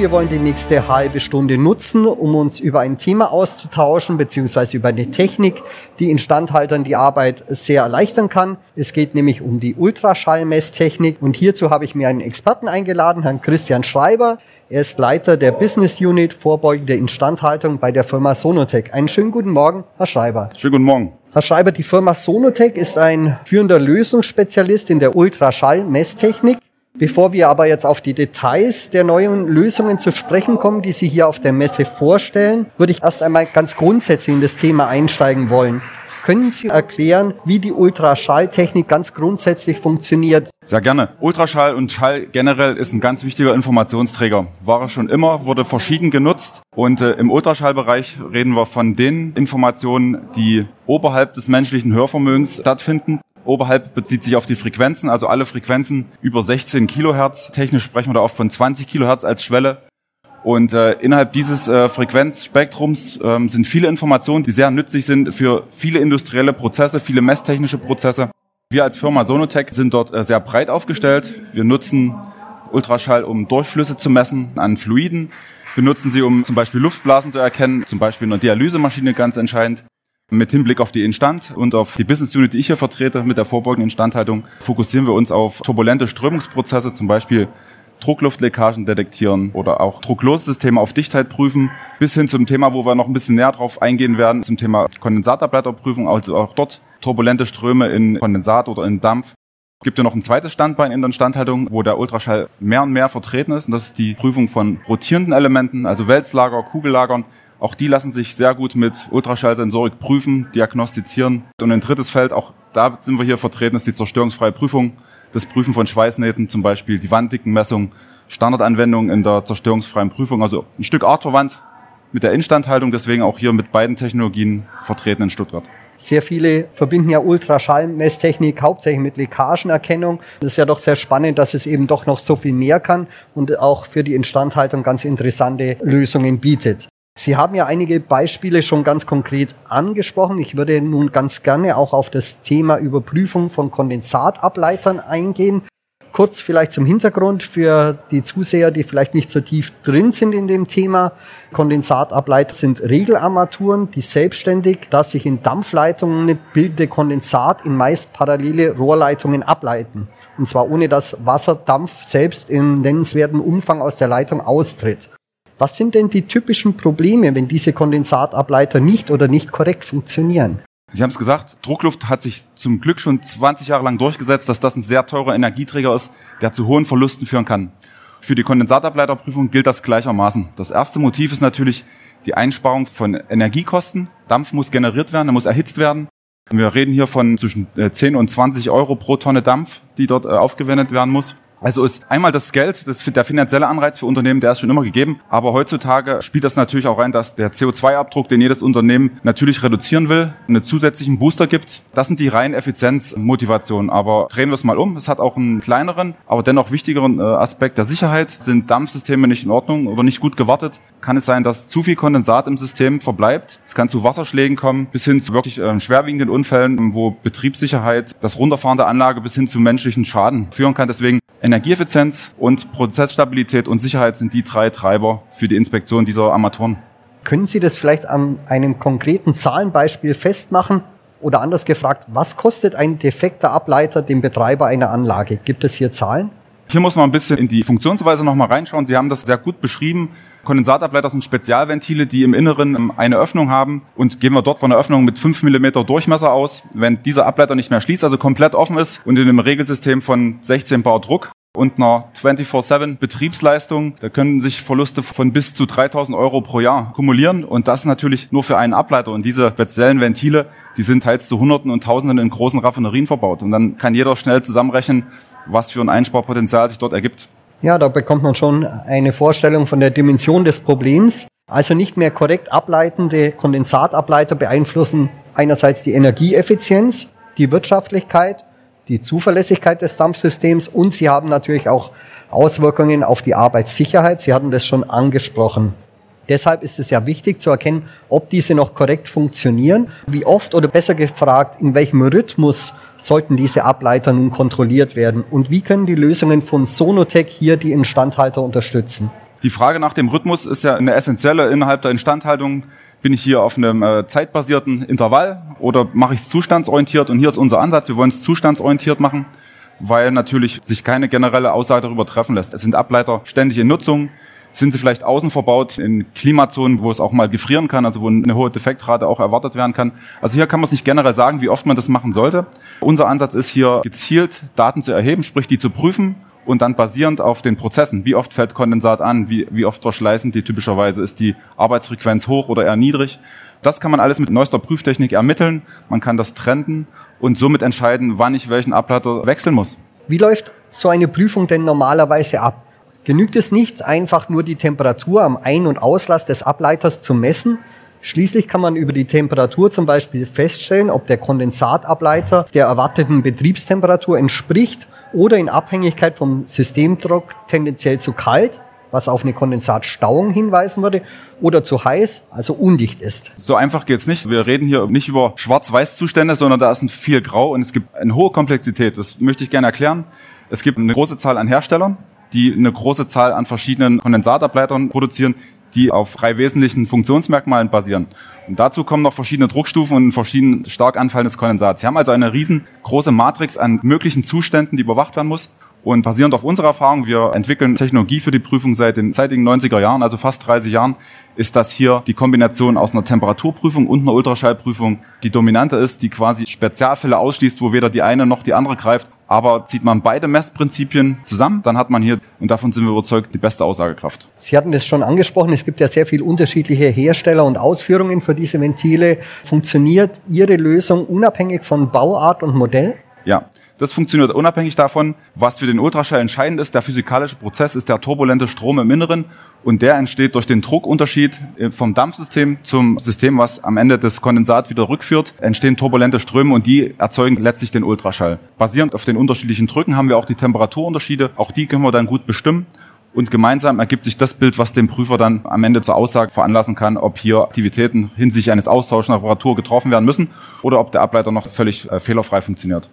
Wir wollen die nächste halbe Stunde nutzen, um uns über ein Thema auszutauschen, beziehungsweise über eine Technik, die Instandhaltern die Arbeit sehr erleichtern kann. Es geht nämlich um die Ultraschallmesstechnik und hierzu habe ich mir einen Experten eingeladen, Herrn Christian Schreiber. Er ist Leiter der Business Unit vorbeugende Instandhaltung bei der Firma Sonotech. Einen schönen guten Morgen, Herr Schreiber. Schönen guten Morgen. Herr Schreiber, die Firma Sonotech ist ein führender Lösungsspezialist in der Ultraschallmesstechnik. Bevor wir aber jetzt auf die Details der neuen Lösungen zu sprechen kommen, die Sie hier auf der Messe vorstellen, würde ich erst einmal ganz grundsätzlich in das Thema einsteigen wollen. Können Sie erklären, wie die Ultraschalltechnik ganz grundsätzlich funktioniert? Sehr gerne. Ultraschall und Schall generell ist ein ganz wichtiger Informationsträger. War er schon immer, wurde verschieden genutzt. Und äh, im Ultraschallbereich reden wir von den Informationen, die oberhalb des menschlichen Hörvermögens stattfinden. Oberhalb bezieht sich auf die Frequenzen, also alle Frequenzen über 16 Kilohertz. Technisch sprechen wir da oft von 20 Kilohertz als Schwelle. Und äh, innerhalb dieses äh, Frequenzspektrums ähm, sind viele Informationen, die sehr nützlich sind für viele industrielle Prozesse, viele messtechnische Prozesse. Wir als Firma Sonotech sind dort äh, sehr breit aufgestellt. Wir nutzen Ultraschall, um Durchflüsse zu messen an Fluiden. Wir nutzen sie, um zum Beispiel Luftblasen zu erkennen, zum Beispiel in einer Dialysemaschine ganz entscheidend. Mit Hinblick auf die Instand und auf die Business Unit, die ich hier vertrete, mit der vorbeugenden Instandhaltung, fokussieren wir uns auf turbulente Strömungsprozesse, zum Beispiel Druckluftleckagen detektieren oder auch Drucklossysteme auf Dichtheit prüfen, bis hin zum Thema, wo wir noch ein bisschen näher drauf eingehen werden, zum Thema Kondensatorblätterprüfung, also auch dort turbulente Ströme in Kondensat oder in Dampf. Es gibt ja noch ein zweites Standbein in der Instandhaltung, wo der Ultraschall mehr und mehr vertreten ist, und das ist die Prüfung von rotierenden Elementen, also Wälzlager, Kugellagern. Auch die lassen sich sehr gut mit Ultraschallsensorik prüfen, diagnostizieren. Und ein drittes Feld, auch da sind wir hier vertreten, ist die zerstörungsfreie Prüfung das Prüfen von Schweißnähten, zum Beispiel die Wanddickenmessung, Standardanwendungen in der zerstörungsfreien Prüfung, also ein Stück artverwandt mit der Instandhaltung, deswegen auch hier mit beiden Technologien vertreten in Stuttgart. Sehr viele verbinden ja Ultraschallmesstechnik hauptsächlich mit Leckagenerkennung. Das ist ja doch sehr spannend, dass es eben doch noch so viel mehr kann und auch für die Instandhaltung ganz interessante Lösungen bietet. Sie haben ja einige Beispiele schon ganz konkret angesprochen. Ich würde nun ganz gerne auch auf das Thema Überprüfung von Kondensatableitern eingehen. Kurz vielleicht zum Hintergrund für die Zuseher, die vielleicht nicht so tief drin sind in dem Thema. Kondensatableiter sind Regelarmaturen, die selbstständig das sich in Dampfleitungen bildende Kondensat in meist parallele Rohrleitungen ableiten. Und zwar ohne dass Wasserdampf selbst in nennenswertem Umfang aus der Leitung austritt. Was sind denn die typischen Probleme, wenn diese Kondensatableiter nicht oder nicht korrekt funktionieren? Sie haben es gesagt, Druckluft hat sich zum Glück schon 20 Jahre lang durchgesetzt, dass das ein sehr teurer Energieträger ist, der zu hohen Verlusten führen kann. Für die Kondensatableiterprüfung gilt das gleichermaßen. Das erste Motiv ist natürlich die Einsparung von Energiekosten. Dampf muss generiert werden, er muss erhitzt werden. Wir reden hier von zwischen 10 äh, und 20 Euro pro Tonne Dampf, die dort äh, aufgewendet werden muss. Also ist einmal das Geld, das der finanzielle Anreiz für Unternehmen, der ist schon immer gegeben. Aber heutzutage spielt das natürlich auch rein, dass der CO2-Abdruck, den jedes Unternehmen natürlich reduzieren will, einen zusätzlichen Booster gibt. Das sind die reinen Effizienzmotivationen. Aber drehen wir es mal um. Es hat auch einen kleineren, aber dennoch wichtigeren äh, Aspekt der Sicherheit. Sind Dampfsysteme nicht in Ordnung oder nicht gut gewartet, kann es sein, dass zu viel Kondensat im System verbleibt. Es kann zu Wasserschlägen kommen, bis hin zu wirklich äh, schwerwiegenden Unfällen, wo Betriebssicherheit, das Runterfahren der Anlage bis hin zu menschlichen Schaden führen kann. Deswegen Energieeffizienz und Prozessstabilität und Sicherheit sind die drei Treiber für die Inspektion dieser Armaturen. Können Sie das vielleicht an einem konkreten Zahlenbeispiel festmachen? Oder anders gefragt, was kostet ein defekter Ableiter dem Betreiber einer Anlage? Gibt es hier Zahlen? Hier muss man ein bisschen in die Funktionsweise nochmal reinschauen. Sie haben das sehr gut beschrieben. Kondensatableiter sind Spezialventile, die im Inneren ähm, eine Öffnung haben und gehen wir dort von einer Öffnung mit 5 mm Durchmesser aus. Wenn dieser Ableiter nicht mehr schließt, also komplett offen ist und in einem Regelsystem von 16 Bar Druck und einer 24-7 Betriebsleistung, da können sich Verluste von bis zu 3000 Euro pro Jahr kumulieren und das natürlich nur für einen Ableiter und diese speziellen Ventile, die sind teils zu Hunderten und Tausenden in großen Raffinerien verbaut und dann kann jeder schnell zusammenrechnen, was für ein Einsparpotenzial sich dort ergibt. Ja, da bekommt man schon eine Vorstellung von der Dimension des Problems. Also nicht mehr korrekt ableitende Kondensatableiter beeinflussen einerseits die Energieeffizienz, die Wirtschaftlichkeit, die Zuverlässigkeit des Dampfsystems und sie haben natürlich auch Auswirkungen auf die Arbeitssicherheit. Sie hatten das schon angesprochen. Deshalb ist es ja wichtig zu erkennen, ob diese noch korrekt funktionieren, wie oft oder besser gefragt, in welchem Rhythmus sollten diese Ableiter nun kontrolliert werden? Und wie können die Lösungen von Sonotech hier die Instandhalter unterstützen? Die Frage nach dem Rhythmus ist ja eine essentielle innerhalb der Instandhaltung. Bin ich hier auf einem äh, zeitbasierten Intervall oder mache ich es zustandsorientiert? Und hier ist unser Ansatz, wir wollen es zustandsorientiert machen, weil natürlich sich keine generelle Aussage darüber treffen lässt. Es sind Ableiter ständig in Nutzung. Sind sie vielleicht außen verbaut in Klimazonen, wo es auch mal gefrieren kann, also wo eine hohe Defektrate auch erwartet werden kann? Also hier kann man es nicht generell sagen, wie oft man das machen sollte. Unser Ansatz ist hier gezielt Daten zu erheben, sprich die zu prüfen und dann basierend auf den Prozessen, wie oft fällt Kondensat an, wie, wie oft verschleißen die typischerweise, ist die Arbeitsfrequenz hoch oder eher niedrig. Das kann man alles mit neuester Prüftechnik ermitteln, man kann das trennen und somit entscheiden, wann ich welchen Ableiter wechseln muss. Wie läuft so eine Prüfung denn normalerweise ab? Genügt es nicht, einfach nur die Temperatur am Ein- und Auslass des Ableiters zu messen? Schließlich kann man über die Temperatur zum Beispiel feststellen, ob der Kondensatableiter der erwarteten Betriebstemperatur entspricht oder in Abhängigkeit vom Systemdruck tendenziell zu kalt, was auf eine Kondensatstauung hinweisen würde, oder zu heiß, also undicht ist. So einfach geht's nicht. Wir reden hier nicht über Schwarz-Weiß-Zustände, sondern da ist ein viel Grau und es gibt eine hohe Komplexität. Das möchte ich gerne erklären. Es gibt eine große Zahl an Herstellern, die eine große Zahl an verschiedenen Kondensatableitern produzieren, die auf drei wesentlichen Funktionsmerkmalen basieren. Und dazu kommen noch verschiedene Druckstufen und verschieden stark anfallendes Kondensat. Sie haben also eine riesengroße Matrix an möglichen Zuständen, die überwacht werden muss. Und basierend auf unserer Erfahrung, wir entwickeln Technologie für die Prüfung seit den zeitigen 90er Jahren, also fast 30 Jahren, ist das hier die Kombination aus einer Temperaturprüfung und einer Ultraschallprüfung, die dominante ist, die quasi Spezialfälle ausschließt, wo weder die eine noch die andere greift. Aber zieht man beide Messprinzipien zusammen, dann hat man hier, und davon sind wir überzeugt, die beste Aussagekraft. Sie hatten das schon angesprochen, es gibt ja sehr viele unterschiedliche Hersteller und Ausführungen für diese Ventile. Funktioniert Ihre Lösung unabhängig von Bauart und Modell? Ja, das funktioniert unabhängig davon. Was für den Ultraschall entscheidend ist, der physikalische Prozess ist der turbulente Strom im Inneren und der entsteht durch den Druckunterschied äh, vom Dampfsystem zum System, was am Ende das Kondensat wieder rückführt, entstehen turbulente Ströme und die erzeugen letztlich den Ultraschall. Basierend auf den unterschiedlichen Drücken haben wir auch die Temperaturunterschiede. Auch die können wir dann gut bestimmen. Und gemeinsam ergibt sich das Bild, was den Prüfer dann am Ende zur Aussage veranlassen kann, ob hier Aktivitäten hinsichtlich eines Austauschs einer Reparatur getroffen werden müssen oder ob der Ableiter noch völlig äh, fehlerfrei funktioniert.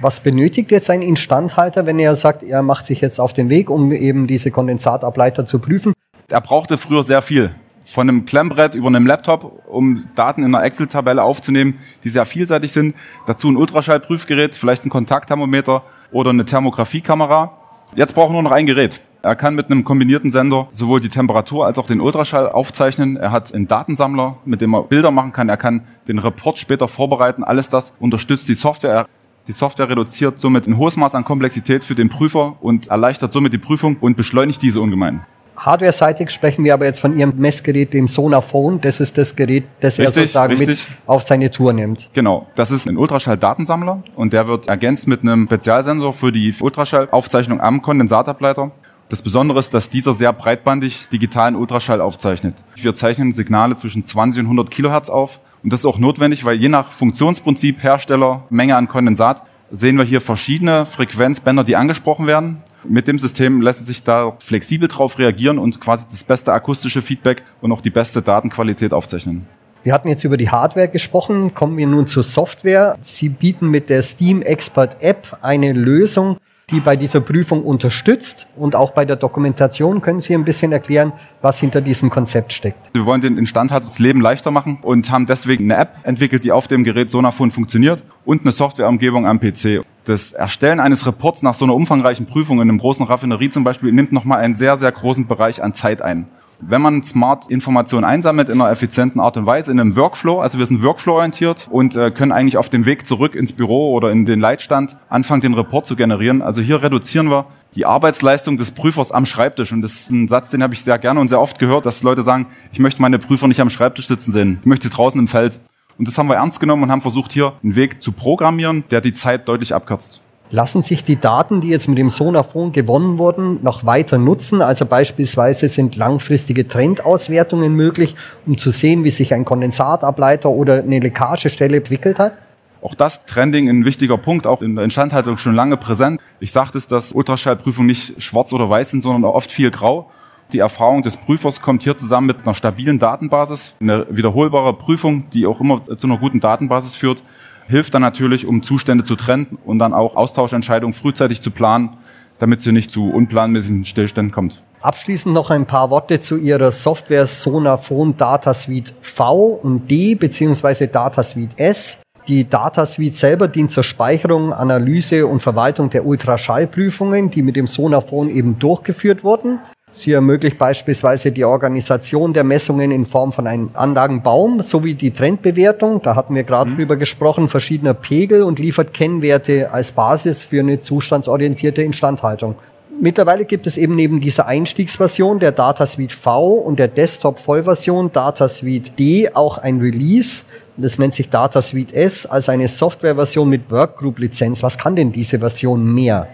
Was benötigt jetzt ein Instandhalter, wenn er sagt, er macht sich jetzt auf den Weg, um eben diese Kondensatableiter zu prüfen? Er brauchte früher sehr viel. Von einem Klemmbrett über einem Laptop, um Daten in einer Excel-Tabelle aufzunehmen, die sehr vielseitig sind. Dazu ein Ultraschallprüfgerät, vielleicht ein Kontaktthermometer oder eine Thermografiekamera. Jetzt brauchen wir nur noch ein Gerät. Er kann mit einem kombinierten Sender sowohl die Temperatur als auch den Ultraschall aufzeichnen. Er hat einen Datensammler, mit dem er Bilder machen kann. Er kann den Report später vorbereiten. Alles das unterstützt die Software. Die Software reduziert somit ein hohes Maß an Komplexität für den Prüfer und erleichtert somit die Prüfung und beschleunigt diese ungemein. Hardware-seitig sprechen wir aber jetzt von Ihrem Messgerät, dem Sonaphone. Das ist das Gerät, das richtig, er sozusagen richtig. mit auf seine Tour nimmt. Genau. Das ist ein Ultraschall-Datensammler und der wird ergänzt mit einem Spezialsensor für die Ultraschallaufzeichnung am Kondensatableiter. Das Besondere ist, dass dieser sehr breitbandig digitalen Ultraschall aufzeichnet. Wir zeichnen Signale zwischen 20 und 100 Kilohertz auf und das ist auch notwendig, weil je nach Funktionsprinzip, Hersteller, Menge an Kondensat, sehen wir hier verschiedene Frequenzbänder, die angesprochen werden. Mit dem System lässt sich da flexibel drauf reagieren und quasi das beste akustische Feedback und auch die beste Datenqualität aufzeichnen. Wir hatten jetzt über die Hardware gesprochen, kommen wir nun zur Software. Sie bieten mit der Steam Expert App eine Lösung, die bei dieser Prüfung unterstützt und auch bei der Dokumentation können Sie ein bisschen erklären, was hinter diesem Konzept steckt. Wir wollen den Instandhalter das Leben leichter machen und haben deswegen eine App entwickelt, die auf dem Gerät Sonafon funktioniert und eine Softwareumgebung am PC. Das Erstellen eines Reports nach so einer umfangreichen Prüfung in einem großen Raffinerie zum Beispiel nimmt nochmal einen sehr, sehr großen Bereich an Zeit ein wenn man smart Informationen einsammelt in einer effizienten Art und Weise, in einem Workflow, also wir sind Workflow-orientiert und äh, können eigentlich auf dem Weg zurück ins Büro oder in den Leitstand anfangen, den Report zu generieren. Also hier reduzieren wir die Arbeitsleistung des Prüfers am Schreibtisch. Und das ist ein Satz, den habe ich sehr gerne und sehr oft gehört, dass Leute sagen, ich möchte meine Prüfer nicht am Schreibtisch sitzen sehen, ich möchte sie draußen im Feld. Und das haben wir ernst genommen und haben versucht, hier einen Weg zu programmieren, der die Zeit deutlich abkürzt. Lassen sich die Daten, die jetzt mit dem Sonaphon gewonnen wurden, noch weiter nutzen? Also beispielsweise sind langfristige Trendauswertungen möglich, um zu sehen, wie sich ein Kondensatableiter oder eine Leckagestelle entwickelt hat? Auch das Trending ein wichtiger Punkt, auch in der Instandhaltung schon lange präsent. Ich sagte es, dass Ultraschallprüfungen nicht schwarz oder weiß sind, sondern oft viel grau. Die Erfahrung des Prüfers kommt hier zusammen mit einer stabilen Datenbasis, eine wiederholbare Prüfung, die auch immer zu einer guten Datenbasis führt hilft dann natürlich, um Zustände zu trennen und dann auch Austauschentscheidungen frühzeitig zu planen, damit sie nicht zu unplanmäßigen Stillständen kommt. Abschließend noch ein paar Worte zu Ihrer Software Sonaphone Data Suite V und D beziehungsweise Data Suite S. Die Data Suite selber dient zur Speicherung, Analyse und Verwaltung der Ultraschallprüfungen, die mit dem Sonaphone eben durchgeführt wurden. Sie ermöglicht beispielsweise die Organisation der Messungen in Form von einem Anlagenbaum sowie die Trendbewertung, da hatten wir gerade mhm. drüber gesprochen, verschiedener Pegel und liefert Kennwerte als Basis für eine zustandsorientierte Instandhaltung. Mittlerweile gibt es eben neben dieser Einstiegsversion der Data Suite V und der Desktop-Vollversion Data Suite D auch ein Release, das nennt sich Data Suite S, als eine Softwareversion mit Workgroup-Lizenz. Was kann denn diese Version mehr?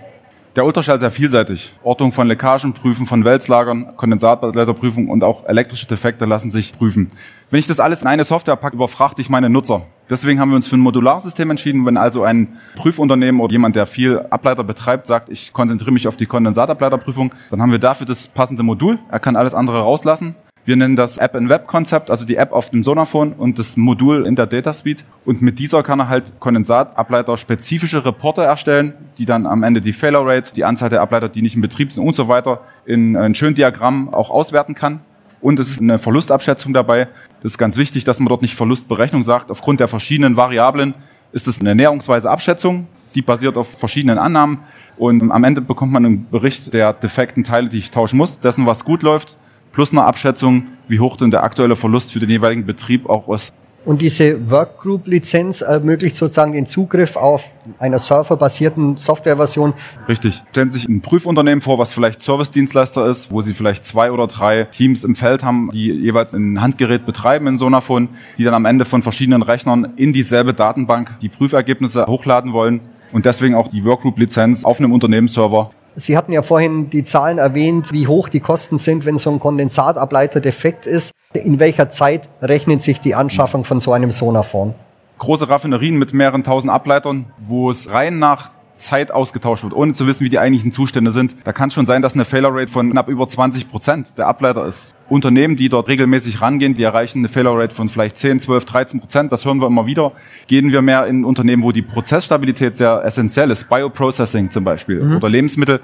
Der Ultraschall ist sehr vielseitig. Ortung von Leckagen prüfen, von Wälzlagern, Kondensatleiterprüfung und auch elektrische Defekte lassen sich prüfen. Wenn ich das alles in eine Software packe, überfragt ich meine Nutzer. Deswegen haben wir uns für ein Modularsystem entschieden. Wenn also ein Prüfunternehmen oder jemand, der viel Ableiter betreibt, sagt, ich konzentriere mich auf die Kondensatableiterprüfung, dann haben wir dafür das passende Modul. Er kann alles andere rauslassen wir nennen das App-in-Web-Konzept, also die App auf dem Sonaphone und das Modul in der Data Suite. Und mit dieser kann er halt Kondensatableiter spezifische Reporter erstellen, die dann am Ende die Failure Rate, die Anzahl der Ableiter, die nicht in Betrieb sind und so weiter in ein schönes Diagramm auch auswerten kann. Und es ist eine Verlustabschätzung dabei. Das ist ganz wichtig, dass man dort nicht Verlustberechnung sagt. Aufgrund der verschiedenen Variablen ist es eine näherungsweise Abschätzung. Die basiert auf verschiedenen Annahmen. Und am Ende bekommt man einen Bericht der defekten Teile, die ich tauschen muss, dessen, was gut läuft plus eine Abschätzung, wie hoch denn der aktuelle Verlust für den jeweiligen Betrieb auch ist. Und diese Workgroup-Lizenz ermöglicht sozusagen den Zugriff auf einer serverbasierten Softwareversion. Richtig. Stellen Sie sich ein Prüfunternehmen vor, was vielleicht Service-Dienstleister ist, wo Sie vielleicht zwei oder drei Teams im Feld haben, die jeweils ein Handgerät betreiben in Sonaphone, die dann am Ende von verschiedenen Rechnern in dieselbe Datenbank die Prüfergebnisse hochladen wollen und deswegen auch die Workgroup-Lizenz auf einem Unternehmensserver Sie hatten ja vorhin die Zahlen erwähnt, wie hoch die Kosten sind, wenn so ein Kondensatableiter defekt ist. In welcher Zeit rechnet sich die Anschaffung von so einem Sonaphone? Große Raffinerien mit mehreren tausend Ableitern, wo es rein nach Zeit ausgetauscht wird, ohne zu wissen, wie die eigentlichen Zustände sind. Da kann es schon sein, dass eine Failure Rate von knapp über 20 Prozent der Ableiter ist. Unternehmen, die dort regelmäßig rangehen, die erreichen eine Failure Rate von vielleicht 10, 12, 13 Prozent. Das hören wir immer wieder. Gehen wir mehr in Unternehmen, wo die Prozessstabilität sehr essentiell ist, Bioprocessing zum Beispiel mhm. oder Lebensmittel,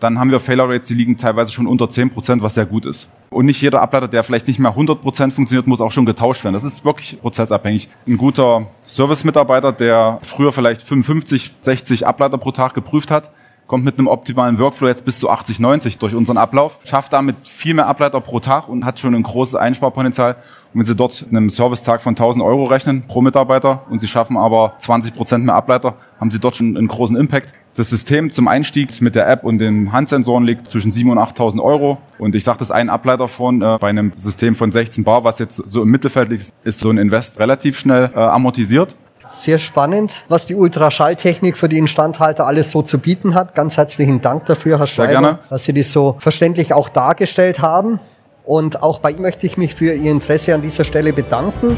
dann haben wir Failure Rates, die liegen teilweise schon unter 10 Prozent, was sehr gut ist. Und nicht jeder Ableiter, der vielleicht nicht mehr 100 Prozent funktioniert, muss auch schon getauscht werden. Das ist wirklich prozessabhängig. Ein guter Service-Mitarbeiter, der früher vielleicht 55, 60 Ableiter pro Tag geprüft hat, kommt mit einem optimalen Workflow jetzt bis zu 80, 90 durch unseren Ablauf, schafft damit viel mehr Ableiter pro Tag und hat schon ein großes Einsparpotenzial. Und wenn Sie dort einem Servicetag von 1000 Euro rechnen pro Mitarbeiter und Sie schaffen aber 20 Prozent mehr Ableiter, haben Sie dort schon einen großen Impact. Das System zum Einstieg mit der App und den Handsensoren liegt zwischen 7.000 und 8.000 Euro. Und ich sage das ein Ableiter von äh, bei einem System von 16 Bar, was jetzt so im Mittelfeld liegt, ist so ein Invest relativ schnell äh, amortisiert. Sehr spannend, was die Ultraschalltechnik für die Instandhalter alles so zu bieten hat. Ganz herzlichen Dank dafür, Herr Schreiber, dass Sie das so verständlich auch dargestellt haben. Und auch bei Ihnen möchte ich mich für Ihr Interesse an dieser Stelle bedanken.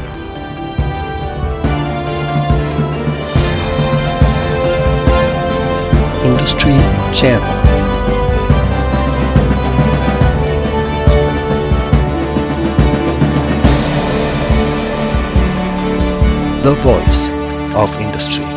Industry Channel. The Voice of Industry.